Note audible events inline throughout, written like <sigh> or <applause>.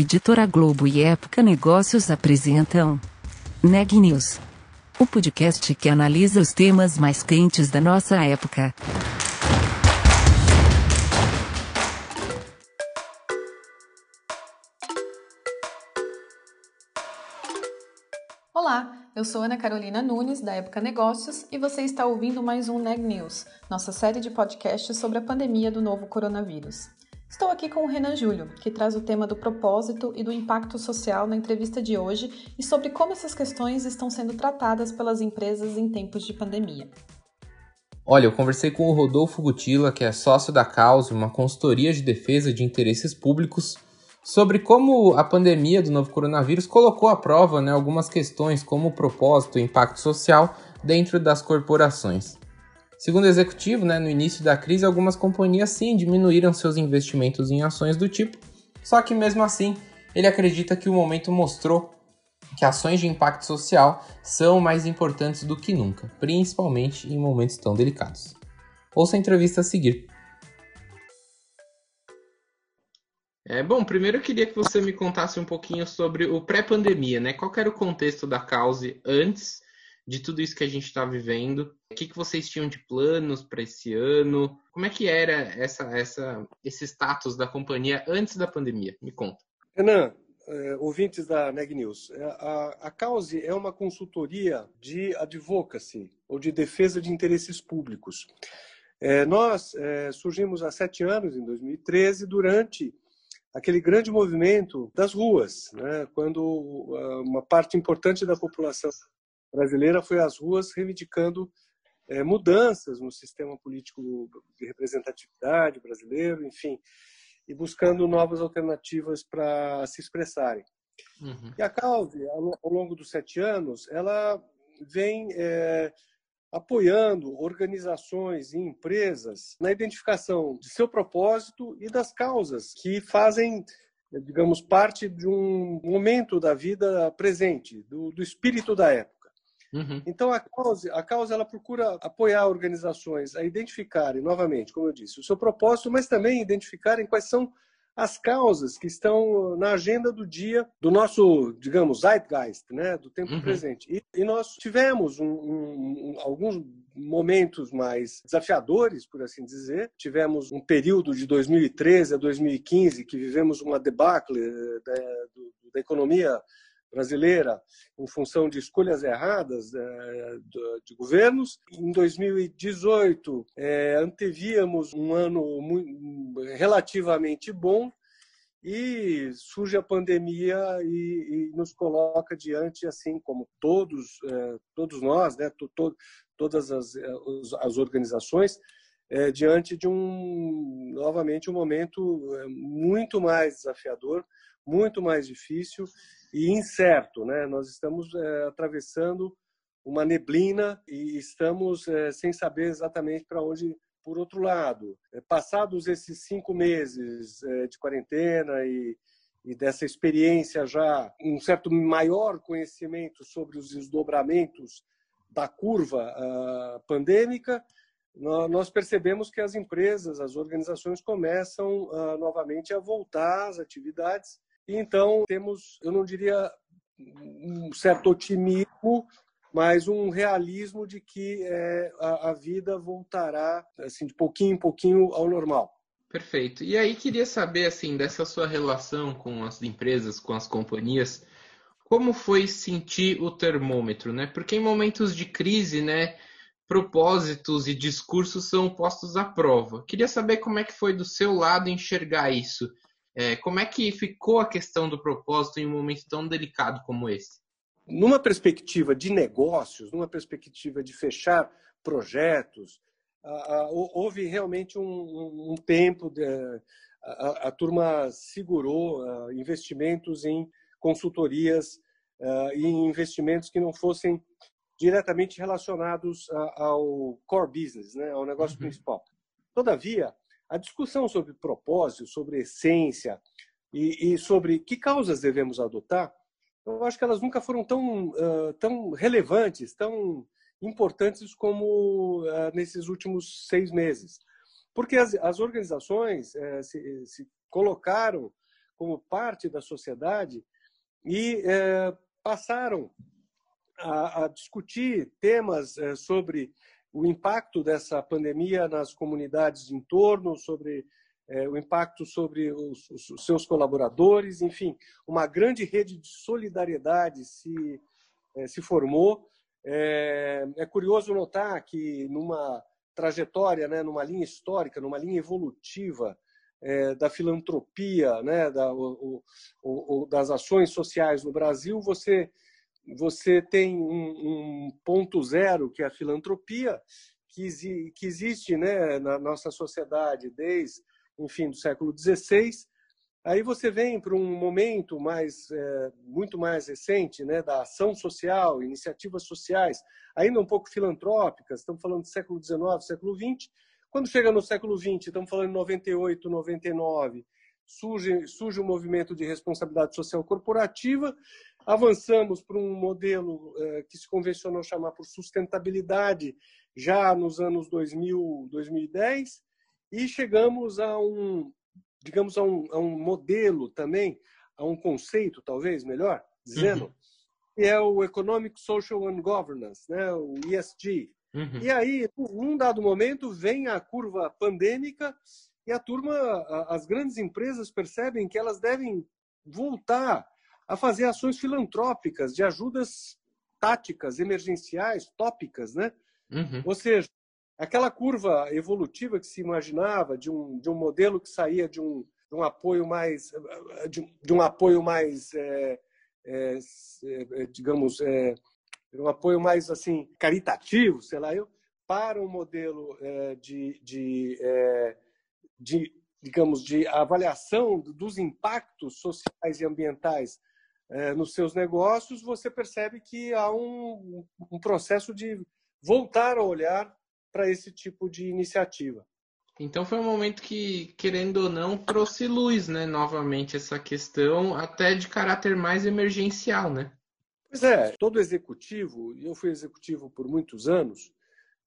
Editora Globo e Época Negócios apresentam Neg News, o podcast que analisa os temas mais quentes da nossa época. Olá, eu sou Ana Carolina Nunes, da Época Negócios, e você está ouvindo mais um Neg News, nossa série de podcasts sobre a pandemia do novo coronavírus. Estou aqui com o Renan Júlio, que traz o tema do propósito e do impacto social na entrevista de hoje e sobre como essas questões estão sendo tratadas pelas empresas em tempos de pandemia. Olha, eu conversei com o Rodolfo Gutila, que é sócio da Cause, uma consultoria de defesa de interesses públicos, sobre como a pandemia do novo coronavírus colocou à prova né, algumas questões como o propósito e impacto social dentro das corporações. Segundo o executivo, né, no início da crise, algumas companhias sim diminuíram seus investimentos em ações do tipo, só que mesmo assim, ele acredita que o momento mostrou que ações de impacto social são mais importantes do que nunca, principalmente em momentos tão delicados. Ouça a entrevista a seguir. É, bom, primeiro eu queria que você me contasse um pouquinho sobre o pré-pandemia, né? Qual era o contexto da causa antes de tudo isso que a gente está vivendo. O que, que vocês tinham de planos para esse ano? Como é que era essa, essa, esse status da companhia antes da pandemia? Me conta. Renan, é, ouvintes da Neg News, é, a, a Cause é uma consultoria de advocacy, ou de defesa de interesses públicos. É, nós é, surgimos há sete anos, em 2013, durante aquele grande movimento das ruas, né, quando uma parte importante da população brasileira foi às ruas reivindicando é, mudanças no sistema político de representatividade brasileiro, enfim, e buscando novas alternativas para se expressarem. Uhum. E a CAUV, ao longo dos sete anos, ela vem é, apoiando organizações e empresas na identificação de seu propósito e das causas que fazem, digamos, parte de um momento da vida presente, do, do espírito da época. Uhum. Então, a causa, a causa ela procura apoiar organizações a identificarem, novamente, como eu disse, o seu propósito, mas também identificarem quais são as causas que estão na agenda do dia do nosso, digamos, zeitgeist, né, do tempo uhum. presente. E, e, nós tivemos um, um, um, alguns momentos mais desafiadores, por assim dizer. Tivemos um período de 2013 a 2015 que vivemos uma debacle eh, da, da economia brasileira em função de escolhas erradas é, de governos. Em 2018, é, antevíamos um ano relativamente bom e surge a pandemia e, nos coloca diante, assim como todos, é, todos nós, né, to, to, todas as, as organizações, é, diante de um, novamente, um momento muito mais desafiador, muito mais difícil e incerto. Né? Nós estamos é, atravessando uma neblina e estamos é, sem saber exatamente para onde. Por outro lado, é, passados esses cinco meses de quarentena e, e dessa experiência já, um certo maior conhecimento sobre os desdobramentos da curva uh, pandêmica, nós percebemos que as empresas, as organizações começam uh, novamente a voltar às atividades então temos, eu não diria um certo otimismo, mas um realismo de que é, a, a, vida voltará assim de pouquinho em pouquinho ao normal. Perfeito. E aí queria saber assim dessa sua relação com as empresas, com as companhias, como foi sentir o termômetro, né? Porque em momentos de crise, né, propósitos e discursos são postos à prova. Queria saber como é que foi do seu lado enxergar isso. É, como é que ficou a questão do propósito em um momento tão delicado como esse? Numa perspectiva de negócios, numa perspectiva de fechar projetos, houve realmente um, um tempo, de, a, a, turma segurou investimentos em consultorias e em investimentos que não fossem diretamente relacionados ao core business, né, ao negócio uhum. principal. Todavia, a discussão sobre propósito, sobre essência e, e, sobre que causas devemos adotar, eu acho que elas nunca foram tão, uh, tão relevantes, tão importantes como uh, nesses últimos seis meses. Porque as, as organizações uh, se, se, colocaram como parte da sociedade e passaram a, a, discutir temas sobre o impacto dessa pandemia nas comunidades de entorno, sobre é, o impacto sobre os, os, seus colaboradores, enfim, uma grande rede de solidariedade se, é, se formou. É, é, curioso notar que numa trajetória, né, numa linha histórica, numa linha evolutiva da filantropia, né, da, o, o, o, das ações sociais no Brasil, você você tem um, um, ponto zero que é a filantropia que, que existe né, na nossa sociedade desde enfim, do século XVI. Aí você vem para um momento mais, é, muito mais recente, né, da ação social, iniciativas sociais, ainda um pouco filantrópicas. Estamos falando do século XIX, século XX. Quando chega no século XX, estamos falando de 98, 99, surge surge um movimento de responsabilidade social corporativa. Avançamos para um modelo é, que se convencionou chamar por sustentabilidade já nos anos 2000, 2010 e chegamos a um, digamos, a um, a um modelo também, a um conceito, talvez, melhor dizendo, uhum. que é o Economic, Social and Governance, né? o ESG. Uhum. E aí, num dado momento, vem a curva pandêmica e a turma, as grandes empresas percebem que elas devem voltar a fazer ações filantrópicas de ajudas táticas, emergenciais, tópicas, né? Uhum. Ou seja, aquela curva evolutiva que se imaginava de um, de um modelo que saía de um, de um apoio mais de de um apoio mais é, é, é, digamos é, um apoio mais assim caritativo sei lá eu para um modelo é, de, de, é, de digamos de avaliação dos impactos sociais e ambientais nos seus negócios você percebe que há um, um processo de voltar a olhar para esse tipo de iniciativa. Então foi um momento que, querendo ou não, trouxe luz, né, novamente essa questão, até de caráter mais emergencial, né? Pois é, todo executivo, e eu fui executivo por muitos anos,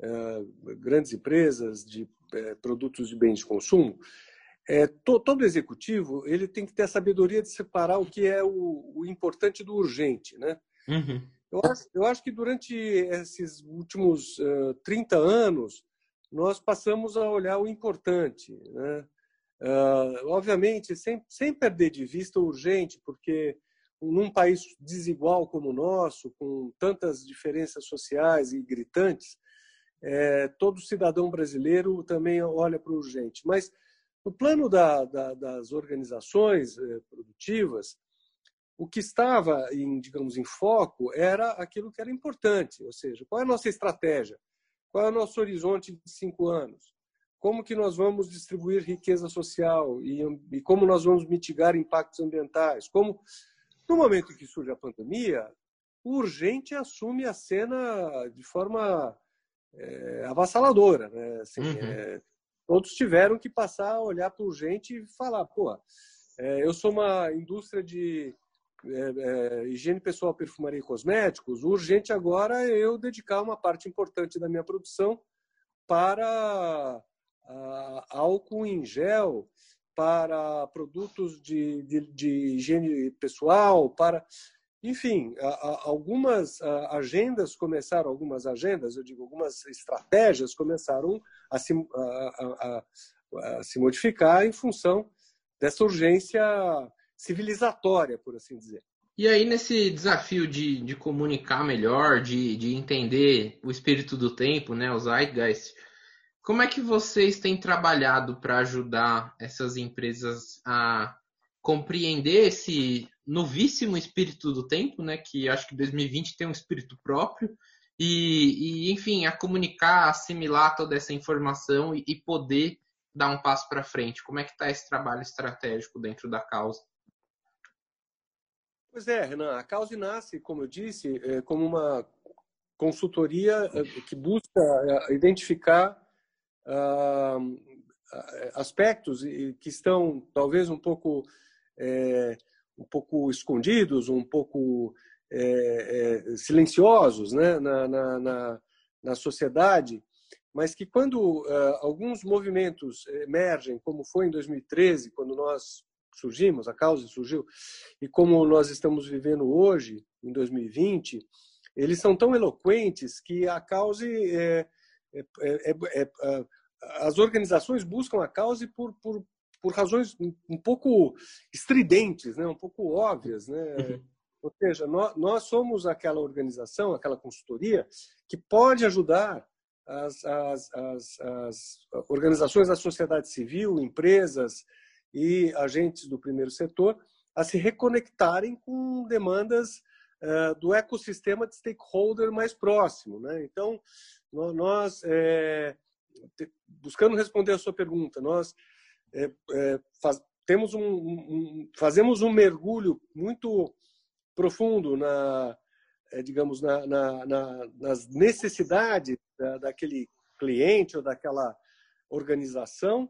é, grandes empresas de é, produtos de bens de consumo, é, to, todo executivo ele tem que ter a sabedoria de separar o que é o, o importante do urgente, né? Uhum. Eu acho, eu acho que durante esses últimos uh, 30 anos, nós passamos a olhar o importante. Né? Uh, obviamente, sem, sem perder de vista o urgente, porque num país desigual como o nosso, com tantas diferenças sociais e gritantes, é, todo cidadão brasileiro também olha para o urgente. Mas no plano da, da, das organizações é, produtivas, o que estava em, digamos, em foco era aquilo que era importante, ou seja, qual é a nossa estratégia, qual é o nosso horizonte de cinco anos, como que nós vamos distribuir riqueza social e, e como nós vamos mitigar impactos ambientais, como no momento em que surge a pandemia, o urgente assume a cena de forma é, avassaladora, né? Assim, uhum. é, todos tiveram que passar a olhar para o urgente e falar, pô, é, eu sou uma indústria de é, é, higiene pessoal, perfumaria e cosméticos, o urgente agora é eu dedicar uma parte importante da minha produção para a, álcool em gel, para produtos de, de, de higiene pessoal, para enfim, algumas agendas começaram, algumas agendas, eu digo, algumas estratégias começaram a se, a, a, a se modificar em função dessa urgência civilizatória, por assim dizer. E aí, nesse desafio de, de comunicar melhor, de, de entender o espírito do tempo, né, os Zeitgeist, como é que vocês têm trabalhado para ajudar essas empresas a compreender esse novíssimo espírito do tempo, né, que acho que 2020 tem um espírito próprio, e, e enfim, a comunicar, assimilar toda essa informação e, e poder dar um passo para frente? Como é que está esse trabalho estratégico dentro da causa? Pois é, Renan, a Cause nasce, como eu disse, é, como uma consultoria é, que busca é, identificar ah, aspectos que estão talvez um pouco é, um pouco escondidos, um pouco é, é, silenciosos né, na, na, na, na, sociedade, mas que quando alguns movimentos emergem, como foi em 2013, quando nós surgimos, a causa surgiu, e como nós estamos vivendo hoje, em 2020, eles são tão eloquentes que a causa é, é, é, as organizações buscam a causa por, por, por razões um pouco estridentes, né? um pouco óbvias. Né? Uhum. Ou seja, nós, nós somos aquela organização, aquela consultoria que pode ajudar as, as, as, as organizações da sociedade civil, empresas e agentes do primeiro setor a se reconectarem com demandas uh, do ecossistema de stakeholder mais próximo. Né? Então, nós, é, buscando responder a sua pergunta, nós é, é, faz, temos um, um, fazemos um mergulho muito profundo na, é, digamos, na, na, na, nas necessidades da, daquele cliente ou daquela organização,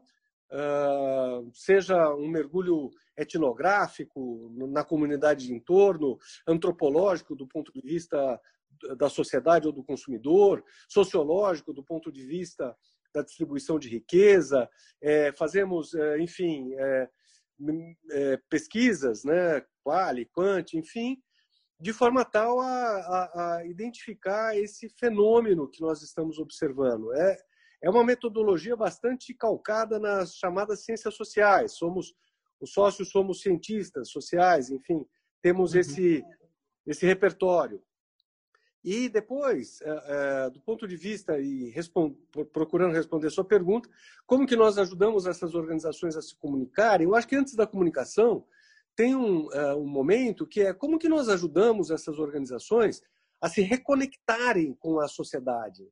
uh, seja um mergulho etnográfico na comunidade de entorno, antropológico do ponto de vista da sociedade ou do consumidor, sociológico do ponto de vista da distribuição de riqueza, é, fazemos, é, enfim, é, é, pesquisas, né, quali, quant, enfim, de forma tal a, a, a, identificar esse fenômeno que nós estamos observando. É, é uma metodologia bastante calcada nas chamadas ciências sociais. Somos os sócios somos cientistas sociais, enfim, temos uhum. esse esse repertório. E depois, é, é, do ponto de vista e procurando responder a sua pergunta, como que nós ajudamos essas organizações a se comunicarem? Eu acho que antes da comunicação tem um, é, um momento que é como que nós ajudamos essas organizações a se reconectarem com a sociedade.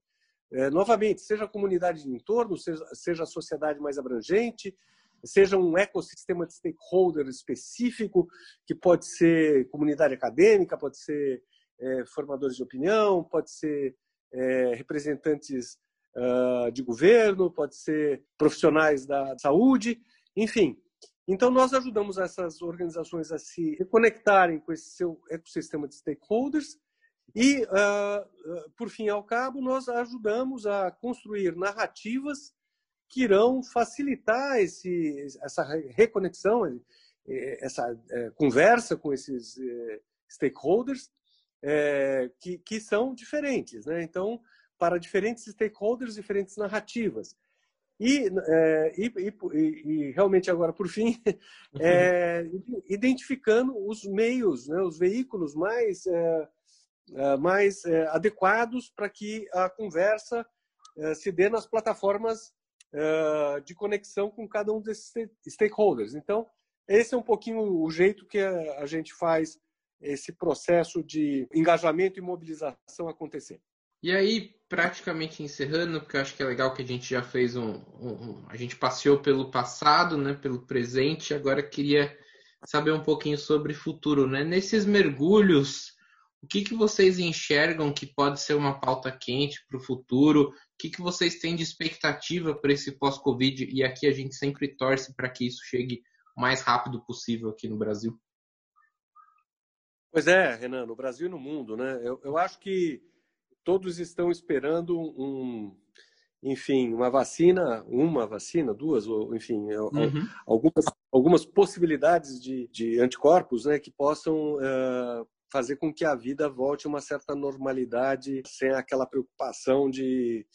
novamente, seja a comunidade de entorno, seja, seja a sociedade mais abrangente, seja um ecossistema de stakeholder específico, que pode ser comunidade acadêmica, pode ser é, formadores de opinião, pode ser é, representantes uh, de governo, pode ser profissionais da saúde, enfim. Então, nós ajudamos essas organizações a se reconectarem com esse seu ecossistema de stakeholders e, uh, por fim ao cabo, nós ajudamos a construir narrativas que irão facilitar esse, essa reconexão, essa é, conversa com esses é, stakeholders é, que, que são diferentes. Né? Então, para diferentes stakeholders, diferentes narrativas. E, é, e, e, e, realmente agora por fim <laughs> é, identificando os meios, né, os veículos mais é, é mais é, adequados para que a conversa é, se dê nas plataformas de conexão com cada um desses stakeholders. Então esse é um pouquinho o jeito que a gente faz esse processo de engajamento e mobilização acontecer. E aí, praticamente encerrando, porque eu acho que é legal que a gente já fez um, um, a gente passeou pelo passado, né, pelo presente, agora queria saber um pouquinho sobre futuro, né? Nesses mergulhos, o que, que vocês enxergam que pode ser uma pauta quente para o futuro? O que, que vocês têm de expectativa para esse pós-Covid? E aqui a gente sempre torce para que isso chegue o mais rápido possível aqui no Brasil. Pois é, Renan, no Brasil e no mundo, né? Eu, eu acho que todos estão esperando um, enfim, uma vacina, uma vacina, duas, ou enfim, é, uhum. algumas, algumas possibilidades de, de anticorpos, né, que possam uh, fazer com que a vida volte a uma certa normalidade, sem aquela preocupação de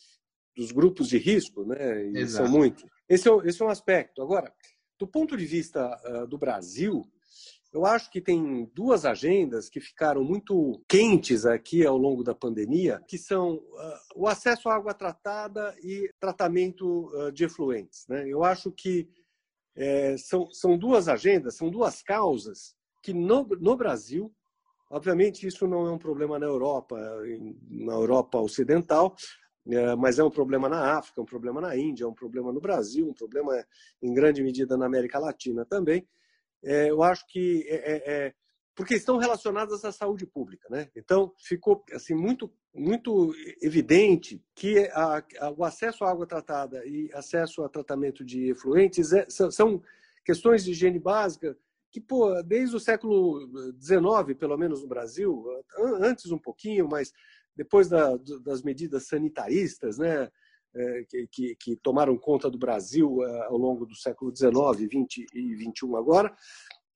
dos grupos de risco, né? E são muitos. Esse é, esse é um aspecto. Agora, do ponto de vista uh, do Brasil, eu acho que tem duas agendas que ficaram muito quentes aqui ao longo da pandemia, que são uh, o acesso à água tratada e tratamento uh, de efluentes. Né? Eu acho que é, são, são duas agendas, são duas causas que no, no Brasil, obviamente isso não é um problema na Europa, na Europa Ocidental, é, mas é um problema na África, um problema na Índia, um problema no Brasil, um problema em grande medida na América Latina também é, eu acho que é, é, é, porque estão relacionadas à saúde pública, né? Então ficou assim muito muito evidente que a, a, o acesso à água tratada e acesso a tratamento de efluentes é, são, são, questões de higiene básica que pô, desde o século XIX, pelo menos no Brasil, antes um pouquinho, mas depois da, das medidas sanitaristas, né? É, que, que, que, tomaram conta do Brasil é, ao longo do século XIX, XX e XXI agora,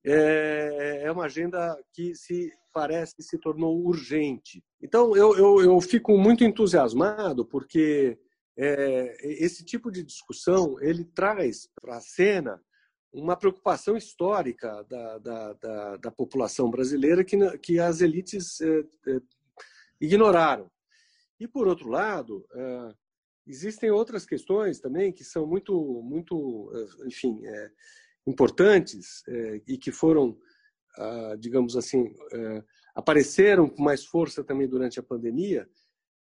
é, é uma agenda que se parece que se tornou urgente. Então, eu, eu, eu fico muito entusiasmado porque é, esse tipo de discussão ele traz para a cena uma preocupação histórica da, da, da, da população brasileira que, que as elites é, é, ignoraram. E, por outro lado, existem outras questões também que são muito, muito é, enfim, é, importantes e que foram, ah, digamos assim, apareceram com mais força também durante a pandemia,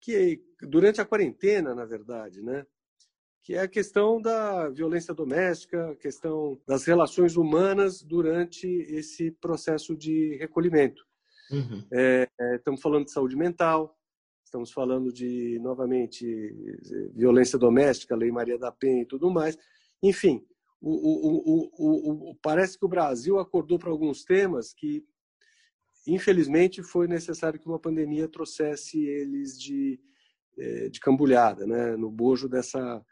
que durante a quarentena, na verdade, né? que é a questão da violência doméstica, a questão das relações humanas durante esse processo de recolhimento. Uhum. É, é, estamos falando de saúde mental, estamos falando de, novamente, violência doméstica, Lei Maria da Penha e tudo mais. Enfim, o, o, o, parece que o Brasil acordou para alguns temas que infelizmente, foi necessário que uma pandemia trouxesse eles de, é, de cambulhada, né, no bojo dessa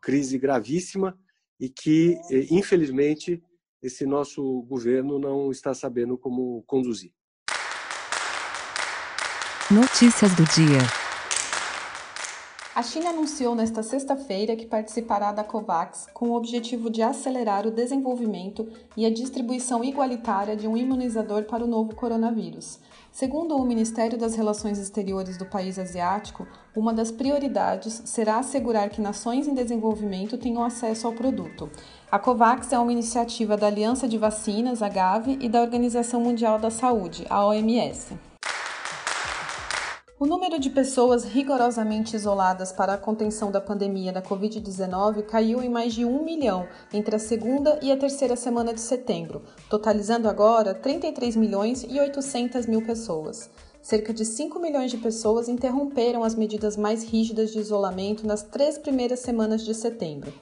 crise gravíssima e que, é, infelizmente, esse nosso governo não está sabendo como conduzir. Notícias do dia. A China anunciou nesta sexta-feira que participará da COVAX com o objetivo de acelerar o desenvolvimento e a distribuição igualitária de um imunizador para o novo coronavírus. Segundo o Ministério das Relações Exteriores do país asiático, uma das prioridades será assegurar que nações em desenvolvimento tenham acesso ao produto. A COVAX é uma iniciativa da Aliança de Vacinas, a Gavi, e da Organização Mundial da Saúde, a OMS. O número de pessoas rigorosamente isoladas para a contenção da pandemia da Covid-19 caiu em mais de um milhão entre a segunda e a terceira semana de setembro, totalizando agora 33 milhões e 800 mil pessoas. Cerca de 5 milhões de pessoas interromperam as medidas mais rígidas de isolamento nas três primeiras semanas de setembro.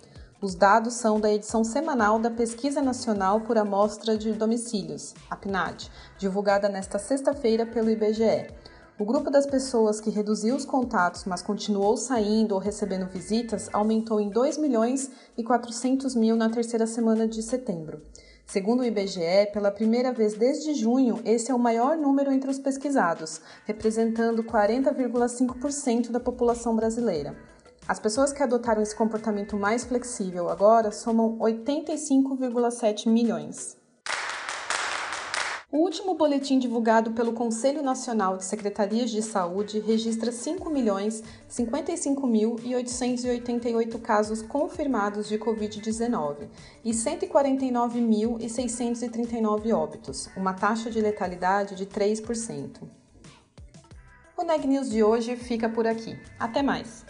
Os dados são da edição semanal da Pesquisa Nacional por Amostra de Domicílios, a PNAD, divulgada nesta sexta-feira pelo IBGE. O grupo das pessoas que reduziu os contatos, mas continuou saindo ou recebendo visitas, aumentou em 2 milhões e 400 mil na terceira semana de setembro. Segundo o IBGE, pela primeira vez desde junho, esse é o maior número entre os pesquisados, representando 40,5% da população brasileira. As pessoas que adotaram esse comportamento mais flexível agora somam 85,7 milhões. O último boletim divulgado pelo Conselho Nacional de Secretarias de Saúde registra 5.055.888 casos confirmados de Covid-19 e 149.639 óbitos, uma taxa de letalidade de 3%. O Neg News de hoje fica por aqui. Até mais!